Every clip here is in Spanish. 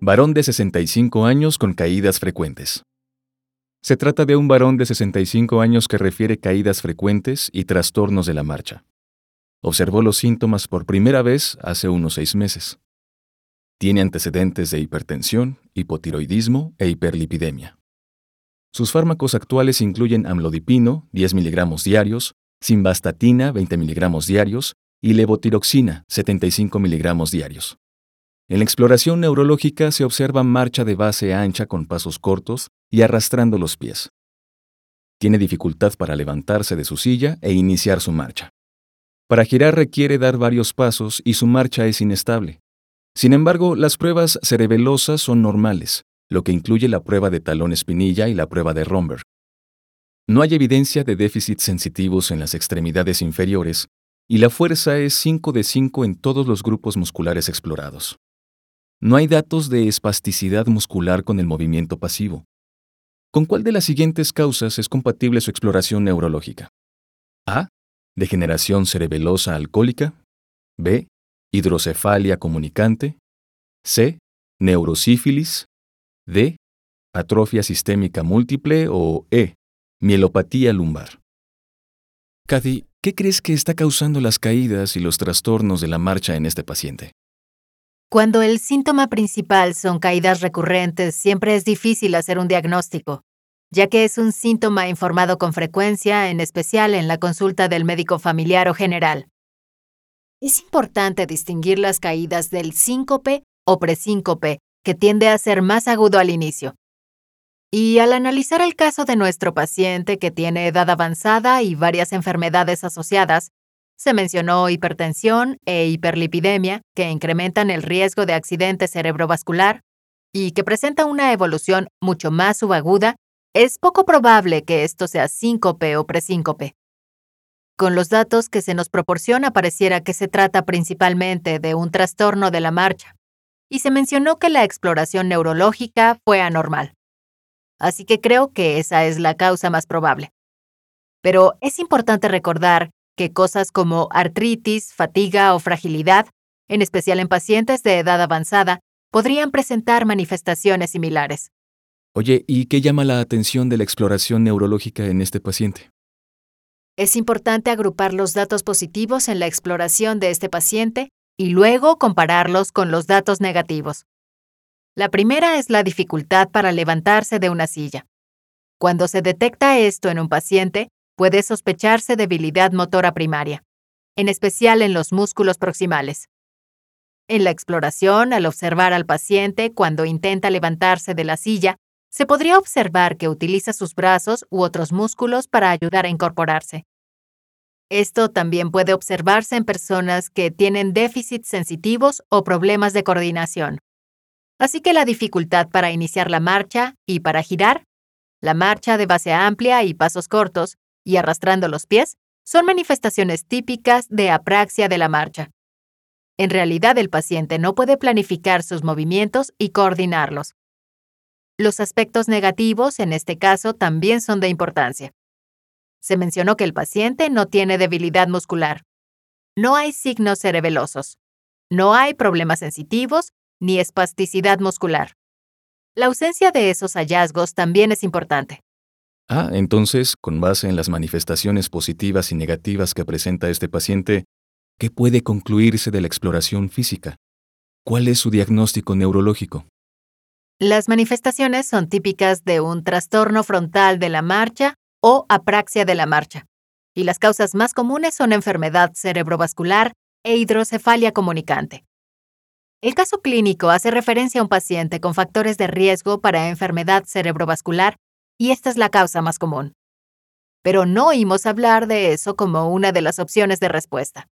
Varón de 65 años con caídas frecuentes. Se trata de un varón de 65 años que refiere caídas frecuentes y trastornos de la marcha. Observó los síntomas por primera vez hace unos seis meses. Tiene antecedentes de hipertensión, hipotiroidismo e hiperlipidemia. Sus fármacos actuales incluyen amlodipino, 10 miligramos diarios, simvastatina, 20 miligramos diarios, y levotiroxina, 75 miligramos diarios. En la exploración neurológica se observa marcha de base ancha con pasos cortos y arrastrando los pies. Tiene dificultad para levantarse de su silla e iniciar su marcha. Para girar requiere dar varios pasos y su marcha es inestable. Sin embargo, las pruebas cerebelosas son normales, lo que incluye la prueba de talón espinilla y la prueba de Romberg. No hay evidencia de déficits sensitivos en las extremidades inferiores, y la fuerza es 5 de 5 en todos los grupos musculares explorados. No hay datos de espasticidad muscular con el movimiento pasivo. ¿Con cuál de las siguientes causas es compatible su exploración neurológica? A. Degeneración cerebelosa alcohólica. B. Hidrocefalia comunicante. C. Neurosífilis. D. Atrofia sistémica múltiple o E. Mielopatía lumbar. Cady, ¿qué crees que está causando las caídas y los trastornos de la marcha en este paciente? Cuando el síntoma principal son caídas recurrentes, siempre es difícil hacer un diagnóstico, ya que es un síntoma informado con frecuencia, en especial en la consulta del médico familiar o general. Es importante distinguir las caídas del síncope o presíncope, que tiende a ser más agudo al inicio, y al analizar el caso de nuestro paciente que tiene edad avanzada y varias enfermedades asociadas, se mencionó hipertensión e hiperlipidemia que incrementan el riesgo de accidente cerebrovascular y que presenta una evolución mucho más subaguda, es poco probable que esto sea síncope o presíncope. Con los datos que se nos proporciona pareciera que se trata principalmente de un trastorno de la marcha, y se mencionó que la exploración neurológica fue anormal así que creo que esa es la causa más probable. Pero es importante recordar que cosas como artritis, fatiga o fragilidad, en especial en pacientes de edad avanzada, podrían presentar manifestaciones similares. Oye, ¿y qué llama la atención de la exploración neurológica en este paciente? Es importante agrupar los datos positivos en la exploración de este paciente y luego compararlos con los datos negativos. La primera es la dificultad para levantarse de una silla. Cuando se detecta esto en un paciente, puede sospecharse debilidad motora primaria, en especial en los músculos proximales. En la exploración, al observar al paciente cuando intenta levantarse de la silla, se podría observar que utiliza sus brazos u otros músculos para ayudar a incorporarse. Esto también puede observarse en personas que tienen déficits sensitivos o problemas de coordinación. Así que la dificultad para iniciar la marcha y para girar, la marcha de base amplia y pasos cortos, y arrastrando los pies, son manifestaciones típicas de apraxia de la marcha. En realidad el paciente no puede planificar sus movimientos y coordinarlos. Los aspectos negativos en este caso también son de importancia. Se mencionó que el paciente no tiene debilidad muscular. No hay signos cerebelosos. No hay problemas sensitivos ni espasticidad muscular. La ausencia de esos hallazgos también es importante. Ah, entonces, con base en las manifestaciones positivas y negativas que presenta este paciente, ¿qué puede concluirse de la exploración física? ¿Cuál es su diagnóstico neurológico? Las manifestaciones son típicas de un trastorno frontal de la marcha o apraxia de la marcha, y las causas más comunes son enfermedad cerebrovascular e hidrocefalia comunicante. El caso clínico hace referencia a un paciente con factores de riesgo para enfermedad cerebrovascular y esta es la causa más común. Pero no oímos hablar de eso como una de las opciones de respuesta.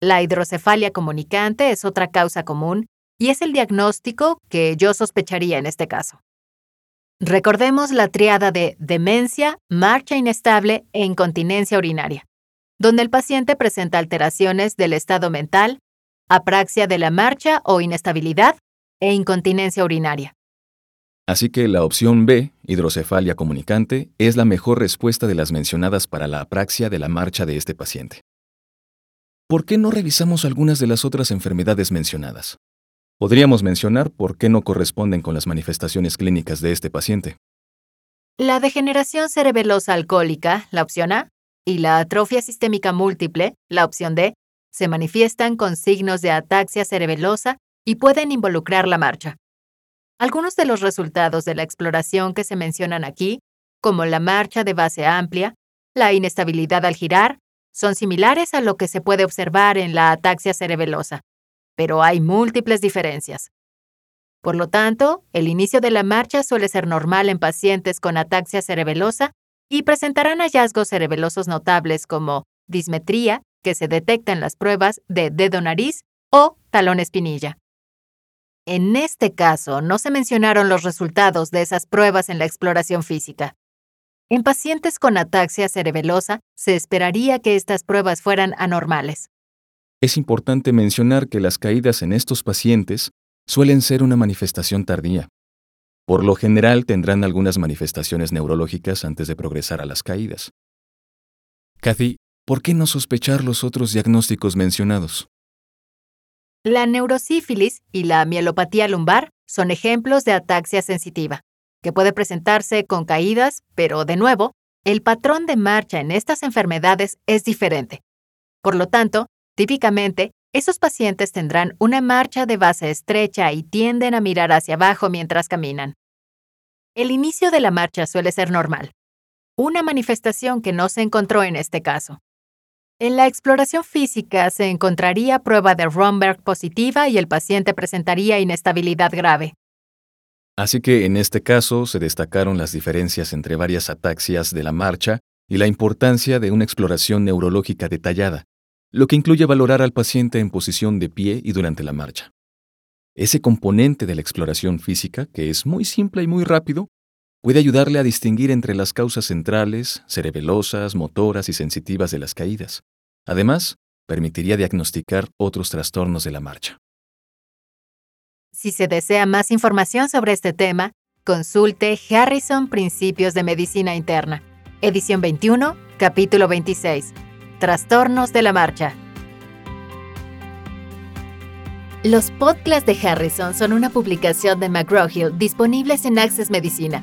La hidrocefalia comunicante es otra causa común y es el diagnóstico que yo sospecharía en este caso. Recordemos la triada de demencia, marcha inestable e incontinencia urinaria, donde el paciente presenta alteraciones del estado mental, apraxia de la marcha o inestabilidad e incontinencia urinaria. Así que la opción B, hidrocefalia comunicante, es la mejor respuesta de las mencionadas para la apraxia de la marcha de este paciente. ¿Por qué no revisamos algunas de las otras enfermedades mencionadas? Podríamos mencionar por qué no corresponden con las manifestaciones clínicas de este paciente. La degeneración cerebelosa alcohólica, la opción A, y la atrofia sistémica múltiple, la opción D, se manifiestan con signos de ataxia cerebelosa y pueden involucrar la marcha. Algunos de los resultados de la exploración que se mencionan aquí, como la marcha de base amplia, la inestabilidad al girar, son similares a lo que se puede observar en la ataxia cerebelosa, pero hay múltiples diferencias. Por lo tanto, el inicio de la marcha suele ser normal en pacientes con ataxia cerebelosa y presentarán hallazgos cerebelosos notables como dismetría, que se detecta en las pruebas de dedo-nariz o talón espinilla. En este caso, no se mencionaron los resultados de esas pruebas en la exploración física. En pacientes con ataxia cerebelosa, se esperaría que estas pruebas fueran anormales. Es importante mencionar que las caídas en estos pacientes suelen ser una manifestación tardía. Por lo general tendrán algunas manifestaciones neurológicas antes de progresar a las caídas. Kathy, ¿por qué no sospechar los otros diagnósticos mencionados? La neurosífilis y la mielopatía lumbar son ejemplos de ataxia sensitiva, que puede presentarse con caídas, pero de nuevo, el patrón de marcha en estas enfermedades es diferente. Por lo tanto, típicamente, esos pacientes tendrán una marcha de base estrecha y tienden a mirar hacia abajo mientras caminan. El inicio de la marcha suele ser normal, una manifestación que no se encontró en este caso. En la exploración física se encontraría prueba de Romberg positiva y el paciente presentaría inestabilidad grave. Así que en este caso se destacaron las diferencias entre varias ataxias de la marcha y la importancia de una exploración neurológica detallada, lo que incluye valorar al paciente en posición de pie y durante la marcha. Ese componente de la exploración física, que es muy simple y muy rápido, puede ayudarle a distinguir entre las causas centrales, cerebelosas, motoras y sensitivas de las caídas. Además, permitiría diagnosticar otros trastornos de la marcha. Si se desea más información sobre este tema, consulte Harrison Principios de Medicina Interna, edición 21, capítulo 26, Trastornos de la Marcha. Los podcasts de Harrison son una publicación de McGraw-Hill disponibles en Access Medicina